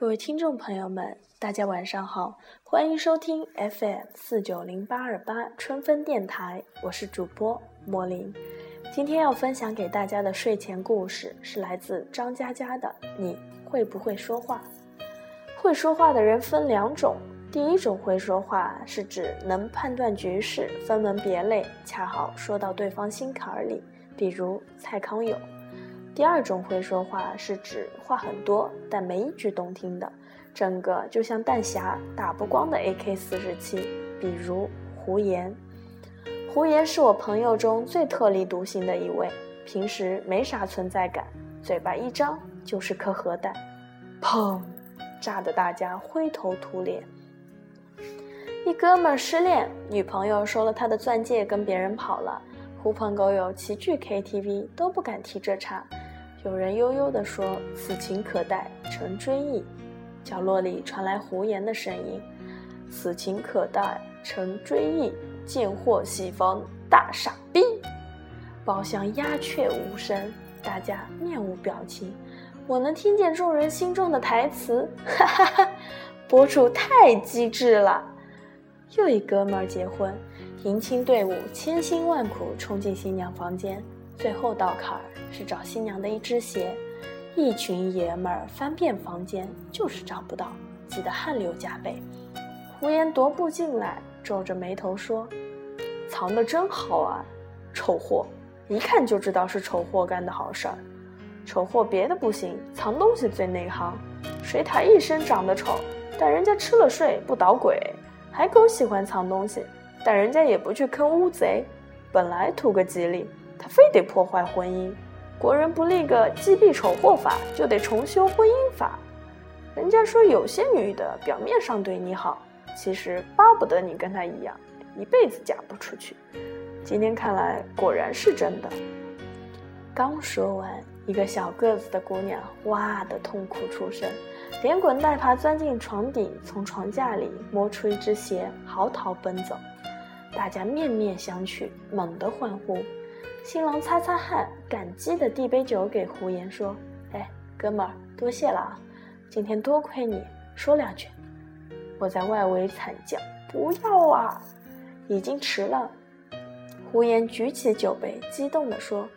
各位听众朋友们，大家晚上好，欢迎收听 FM 四九零八二八春分电台，我是主播莫林。今天要分享给大家的睡前故事是来自张嘉佳的《你会不会说话》。会说话的人分两种，第一种会说话是指能判断局势，分门别类，恰好说到对方心坎里，比如蔡康永。第二种会说话是指话很多，但没一句动听的，整个就像弹匣打不光的 AK 四十七。比如胡言，胡言是我朋友中最特立独行的一位，平时没啥存在感，嘴巴一张就是颗核弹，砰，炸得大家灰头土脸。一哥们失恋，女朋友收了他的钻戒跟别人跑了，狐朋狗友齐聚 KTV 都不敢提这茬。有人悠悠地说：“此情可待成追忆。”角落里传来胡言的声音：“此情可待成追忆。”贱货西方大傻逼。包厢鸦雀无声，大家面无表情。我能听见众人心中的台词：“哈哈哈，博主太机智了。”又一哥们儿结婚，迎亲队伍千辛万苦冲进新娘房间。最后道坎儿是找新娘的一只鞋，一群爷们儿翻遍房间就是找不到，急得汗流浃背。胡言踱步进来，皱着眉头说：“藏得真好啊，丑货！一看就知道是丑货干的好事儿。丑货别的不行，藏东西最内行。水獭一身长得丑，但人家吃了睡不捣鬼。海狗喜欢藏东西，但人家也不去坑乌贼。本来图个吉利。”他非得破坏婚姻，国人不立个击毙丑货法，就得重修婚姻法。人家说有些女的表面上对你好，其实巴不得你跟她一样，一辈子嫁不出去。今天看来果然是真的。刚说完，一个小个子的姑娘哇的痛哭出声，连滚带爬钻进床底，从床架里摸出一只鞋，嚎啕奔走。大家面面相觑，猛地欢呼。新郎擦擦汗，感激地递杯酒给胡言，说：“哎，哥们儿，多谢了啊！今天多亏你，说两句。”我在外围惨叫：“不要啊！已经迟了。”胡言举起酒杯，激动地说：“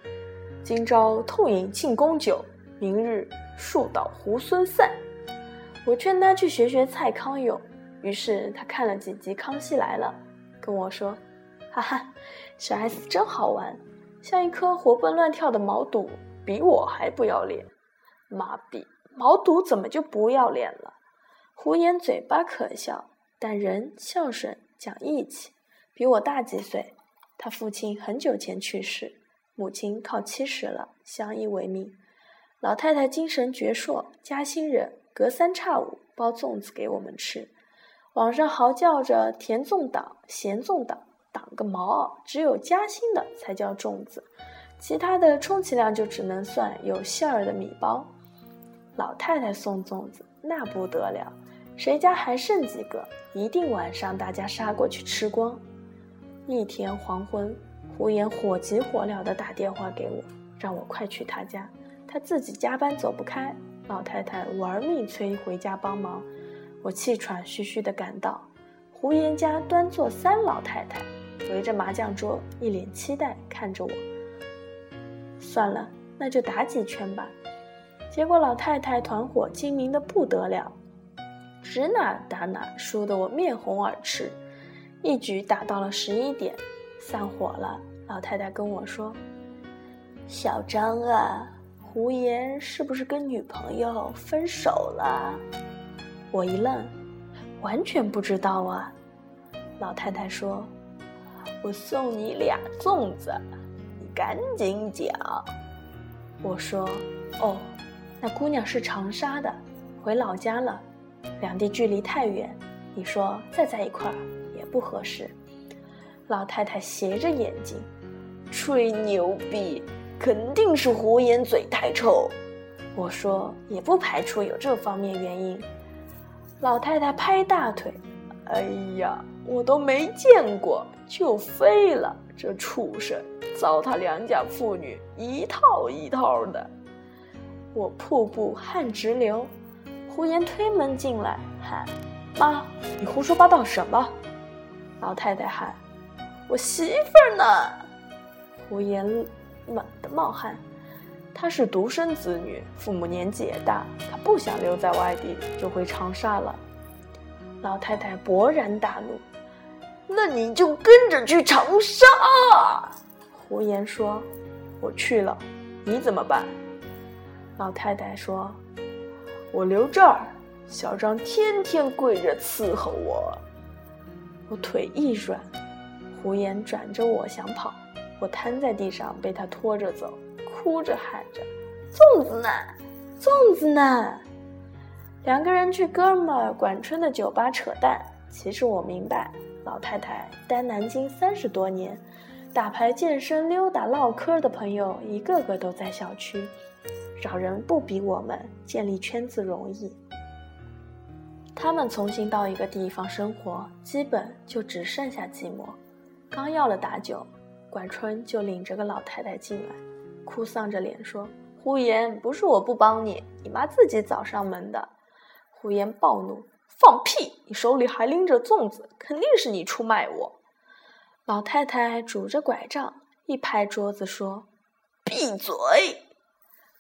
今朝痛饮庆功酒，明日树倒猢狲散。”我劝他去学学蔡康永，于是他看了几集《康熙来了》，跟我说：“哈哈，小 S 真好玩。”像一颗活蹦乱跳的毛肚，比我还不要脸。妈逼，毛肚怎么就不要脸了？胡言嘴巴可笑，但人孝顺讲义气，比我大几岁。他父亲很久前去世，母亲靠七十了，相依为命。老太太精神矍铄，嘉兴人，隔三差五包粽子给我们吃。网上嚎叫着甜粽党、咸粽党。挡个毛！只有夹心的才叫粽子，其他的充其量就只能算有馅儿的米包。老太太送粽子那不得了，谁家还剩几个，一定晚上大家杀过去吃光。一天黄昏，胡言火急火燎地打电话给我，让我快去他家，他自己加班走不开。老太太玩命催回家帮忙，我气喘吁吁地赶到，胡言家端坐三老太太。围着麻将桌，一脸期待看着我。算了，那就打几圈吧。结果老太太团伙精明的不得了，指哪打哪，输得我面红耳赤。一局打到了十一点，散伙了。老太太跟我说：“小张啊，胡言是不是跟女朋友分手了？”我一愣，完全不知道啊。老太太说。我送你俩粽子，你赶紧讲。我说：“哦，那姑娘是长沙的，回老家了，两地距离太远，你说再在一块儿也不合适。”老太太斜着眼睛，吹牛逼，肯定是胡言嘴太臭。我说：“也不排除有这方面原因。”老太太拍大腿：“哎呀！”我都没见过就废了，这畜生糟蹋良家妇女一套一套的。我瀑布汗直流，胡言推门进来，喊：“妈，你胡说八道什么？”老太太喊：“我媳妇儿呢？”胡言猛地冒汗，她是独生子女，父母年纪也大，她不想留在外地，就回长沙了。老太太勃然大怒：“那你就跟着去长沙！”胡言说：“我去了，你怎么办？”老太太说：“我留这儿，小张天天跪着伺候我。”我腿一软，胡言转着我想跑，我瘫在地上被他拖着走，哭着喊着：“粽子呢？粽子呢？”两个人去哥们儿管春的酒吧扯淡。其实我明白，老太太待南京三十多年，打牌、健身、溜达、唠嗑的朋友一个个都在小区，找人不比我们建立圈子容易。他们重新到一个地方生活，基本就只剩下寂寞。刚要了打酒，管春就领着个老太太进来，哭丧着脸说：“胡言，不是我不帮你，你妈自己找上门的。”胡言暴怒：“放屁！你手里还拎着粽子，肯定是你出卖我。”老太太拄着拐杖，一拍桌子说：“闭嘴！”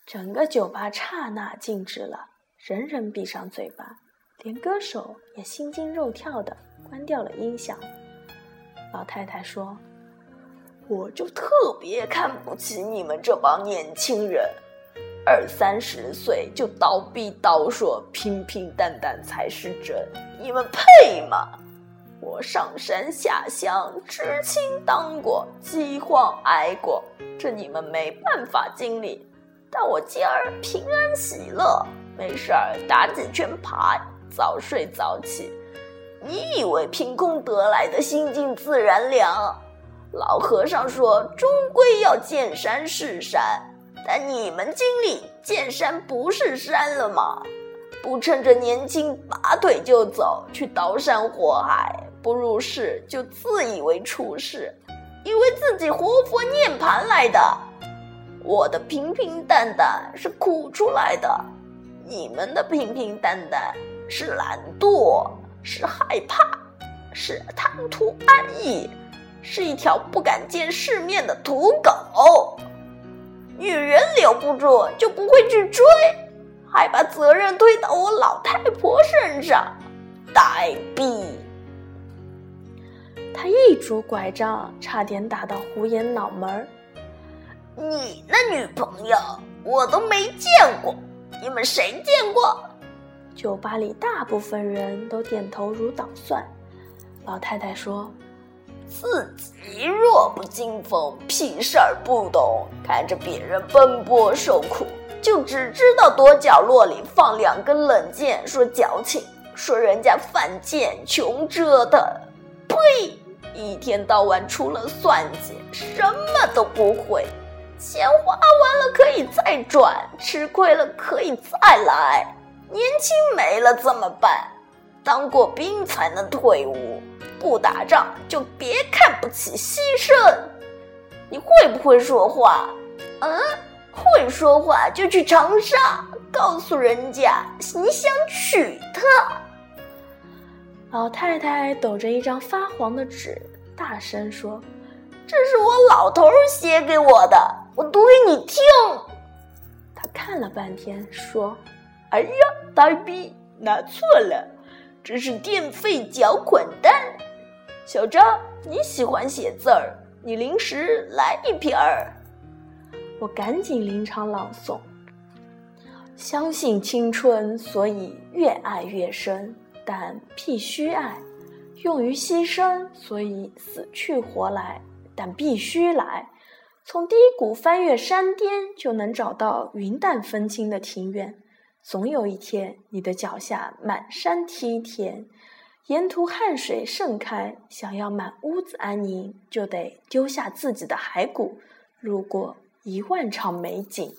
整个酒吧刹那静止了，人人闭上嘴巴，连歌手也心惊肉跳的关掉了音响。老太太说：“我就特别看不起你们这帮年轻人。”二三十岁就倒逼倒说平平淡淡才是真，你们配吗？我上山下乡，知青当过，饥荒挨过，这你们没办法经历。但我今儿平安喜乐，没事儿打几圈牌，早睡早起。你以为凭空得来的心静自然凉？老和尚说，终归要见山是山。但你们经历见山不是山了吗？不趁着年轻拔腿就走去刀山火海，不入世就自以为出世，以为自己活佛涅盘来的。我的平平淡淡是苦出来的，你们的平平淡淡是懒惰，是害怕，是贪图安逸，是一条不敢见世面的土狗。女人留不住就不会去追，还把责任推到我老太婆身上，呆逼！他一拄拐杖，差点打到胡言脑门儿。你那女朋友我都没见过，你们谁见过？酒吧里大部分人都点头如捣蒜。老太太说。自己弱不禁风，屁事儿不懂，看着别人奔波受苦，就只知道躲角落里放两根冷箭，说矫情，说人家犯贱穷折腾。呸！一天到晚除了算计，什么都不会。钱花完了可以再赚，吃亏了可以再来。年轻没了怎么办？当过兵才能退伍。不打仗就别看不起牺牲。你会不会说话？嗯，会说话就去长沙，告诉人家你想娶她。老太太抖着一张发黄的纸，大声说：“这是我老头写给我的，我读给你听。”他看了半天，说：“哎呀，呆逼，拿错了，这是电费缴款单。”小张，你喜欢写字儿，你临时来一瓶儿。我赶紧临场朗诵：相信青春，所以越爱越深，但必须爱；用于牺牲，所以死去活来，但必须来。从低谷翻越山巅，就能找到云淡风轻的庭院。总有一天，你的脚下满山梯田。沿途汗水盛开，想要满屋子安宁，就得丢下自己的骸骨，路过一万场美景。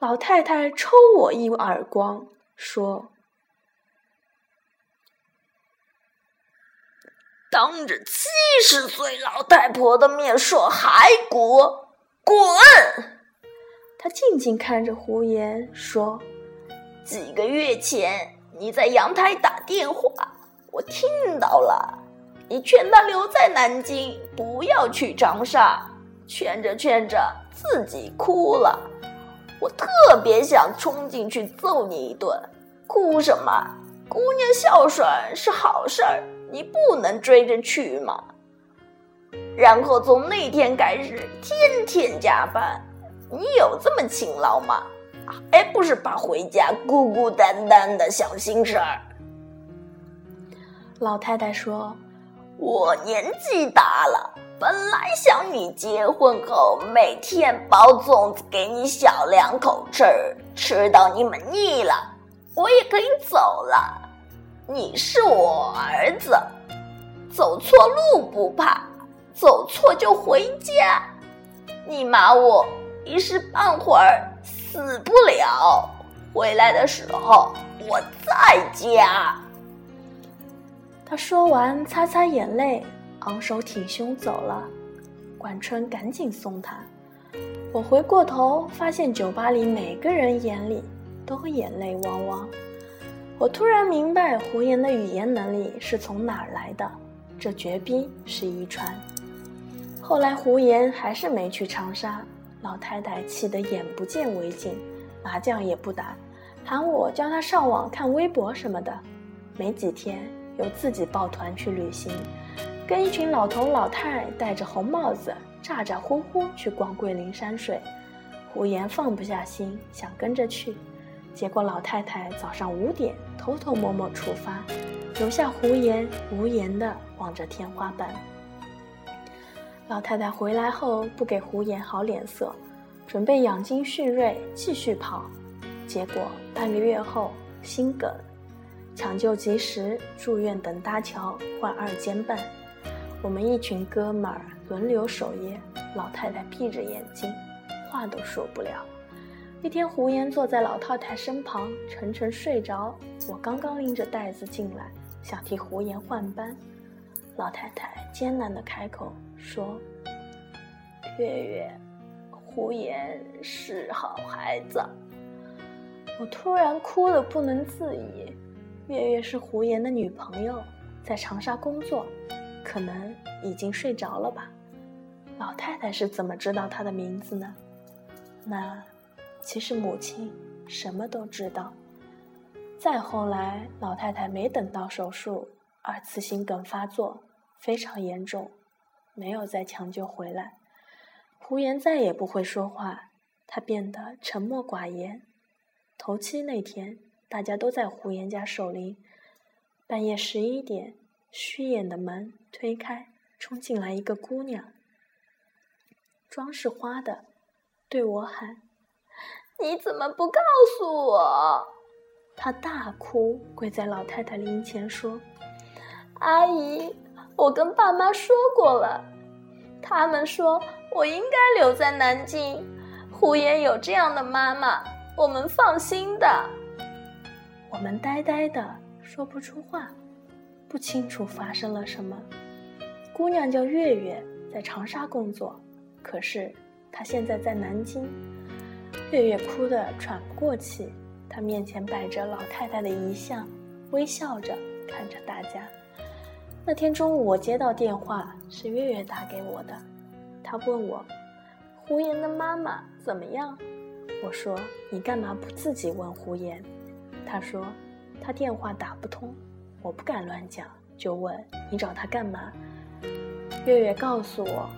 老太太抽我一耳光，说：“当着七十岁老太婆的面说骸骨，滚！”她静静看着胡言，说：“几个月前你在阳台打电话，我听到了。你劝他留在南京，不要去长沙。劝着劝着，自己哭了。我特别想冲进去揍你一顿。哭什么？姑娘孝顺是好事儿，你不能追着去吗？然后从那天开始，天天加班。你有这么勤劳吗？还不是怕回家孤孤单单的想心事儿。老太太说。我年纪大了，本来想你结婚后每天包粽子给你小两口吃，吃到你们腻了，我也可以走了。你是我儿子，走错路不怕，走错就回家。你骂我一时半会儿死不了，回来的时候我在家。他说完，擦擦眼泪，昂首挺胸走了。管春赶紧送他。我回过头，发现酒吧里每个人眼里都眼泪汪汪。我突然明白胡言的语言能力是从哪儿来的，这绝逼是遗传。后来胡言还是没去长沙，老太太气得眼不见为净，麻将也不打，喊我教她上网看微博什么的。没几天。又自己抱团去旅行，跟一群老头老太戴着红帽子，咋咋呼呼去逛桂林山水。胡言放不下心，想跟着去，结果老太太早上五点偷偷摸摸出发，留下胡言无言的望着天花板。老太太回来后不给胡言好脸色，准备养精蓄锐继续跑，结果半个月后心梗。抢救及时，住院等搭桥换二尖瓣。我们一群哥们儿轮流守夜，老太太闭着眼睛，话都说不了。一天，胡言坐在老太太身旁，沉沉睡着。我刚刚拎着袋子进来，想替胡言换班，老太太艰难地开口说：“月月，胡言是好孩子。”我突然哭得不能自已。月月是胡言的女朋友，在长沙工作，可能已经睡着了吧。老太太是怎么知道她的名字呢？那其实母亲什么都知道。再后来，老太太没等到手术，二次心梗发作，非常严重，没有再抢救回来。胡言再也不会说话，他变得沉默寡言。头七那天。大家都在胡言家守灵。半夜十一点，虚掩的门推开，冲进来一个姑娘，妆是花的，对我喊：“你怎么不告诉我？”她大哭，跪在老太太灵前说：“阿姨，我跟爸妈说过了，他们说我应该留在南京。胡言有这样的妈妈，我们放心的。”我们呆呆的说不出话，不清楚发生了什么。姑娘叫月月，在长沙工作，可是她现在在南京。月月哭得喘不过气，她面前摆着老太太的遗像，微笑着看着大家。那天中午我接到电话，是月月打给我的，她问我胡言的妈妈怎么样。我说你干嘛不自己问胡言？他说：“他电话打不通，我不敢乱讲，就问你找他干嘛？”月月告诉我，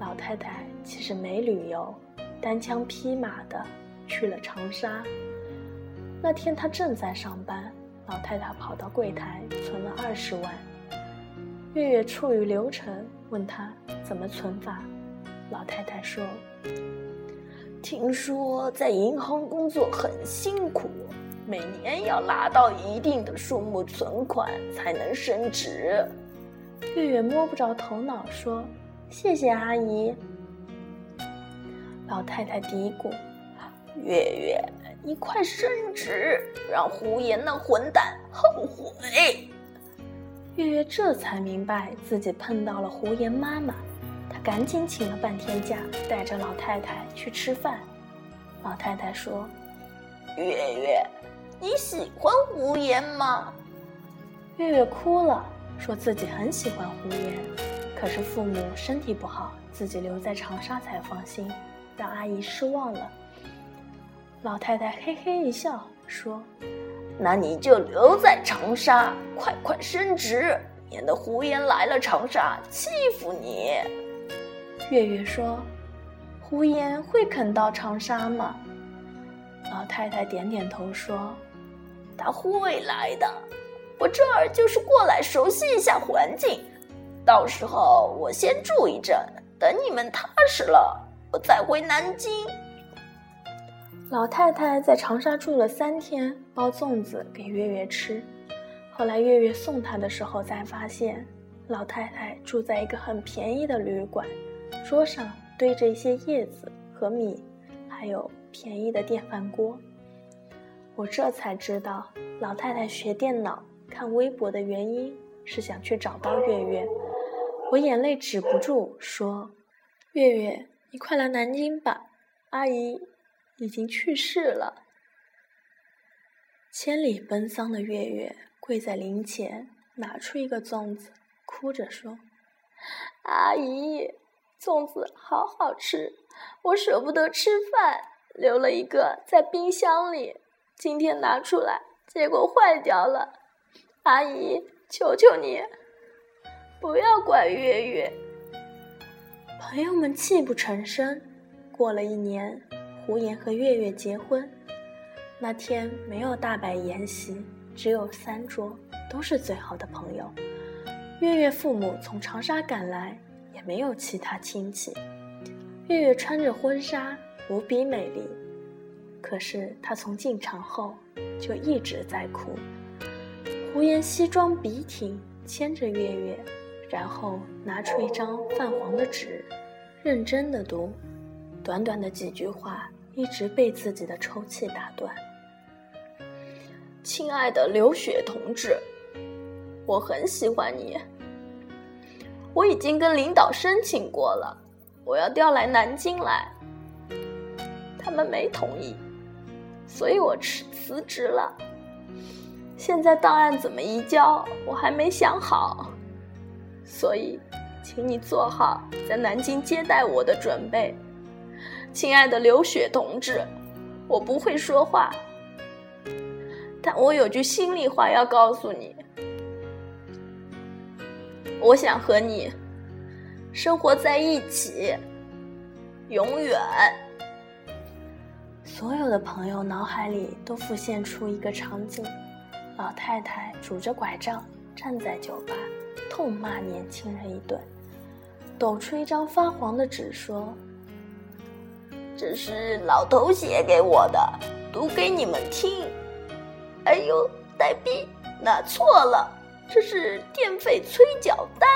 老太太其实没旅游，单枪匹马的去了长沙。那天他正在上班，老太太跑到柜台存了二十万。月月处于流程，问他怎么存法。老太太说：“听说在银行工作很辛苦。”每年要拿到一定的数目存款才能升职。月月摸不着头脑，说：“谢谢阿姨。”老太太嘀咕：“月月，你快升职，让胡言那混蛋后悔。”月月这才明白自己碰到了胡言妈妈，她赶紧请了半天假，带着老太太去吃饭。老太太说：“月月。”你喜欢胡言吗？”月月哭了，说自己很喜欢胡言，可是父母身体不好，自己留在长沙才放心，让阿姨失望了。老太太嘿嘿一笑，说：“那你就留在长沙，快快升职，免得胡言来了长沙欺负你。”月月说：“胡言会肯到长沙吗？”老太太点点头说：“他会来的。我这儿就是过来熟悉一下环境，到时候我先住一阵，等你们踏实了，我再回南京。”老太太在长沙住了三天，包粽子给月月吃。后来月月送她的时候，才发现老太太住在一个很便宜的旅馆。桌上堆着一些叶子和米，还有便宜的电饭锅。我这才知道，老太太学电脑、看微博的原因是想去找到月月。我眼泪止不住，说：“月月，你快来南京吧，阿姨已经去世了。”千里奔丧的月月跪在灵前，拿出一个粽子，哭着说：“阿姨。”粽子好好吃，我舍不得吃饭，留了一个在冰箱里。今天拿出来，结果坏掉了。阿姨，求求你，不要怪月月。朋友们泣不成声。过了一年，胡言和月月结婚。那天没有大摆筵席，只有三桌，都是最好的朋友。月月父母从长沙赶来。也没有其他亲戚。月月穿着婚纱，无比美丽。可是她从进场后就一直在哭。胡言西装笔挺，牵着月月，然后拿出一张泛黄的纸，认真的读。短短的几句话，一直被自己的抽泣打断。亲爱的刘雪同志，我很喜欢你。我已经跟领导申请过了，我要调来南京来，他们没同意，所以我辞辞职了。现在档案怎么移交，我还没想好，所以，请你做好在南京接待我的准备。亲爱的刘雪同志，我不会说话，但我有句心里话要告诉你。我想和你生活在一起，永远。所有的朋友脑海里都浮现出一个场景：老太太拄着拐杖站在酒吧，痛骂年轻人一顿，抖出一张发黄的纸说：“这是老头写给我的，读给你们听。”哎呦，呆逼，拿错了。这是电费催缴单。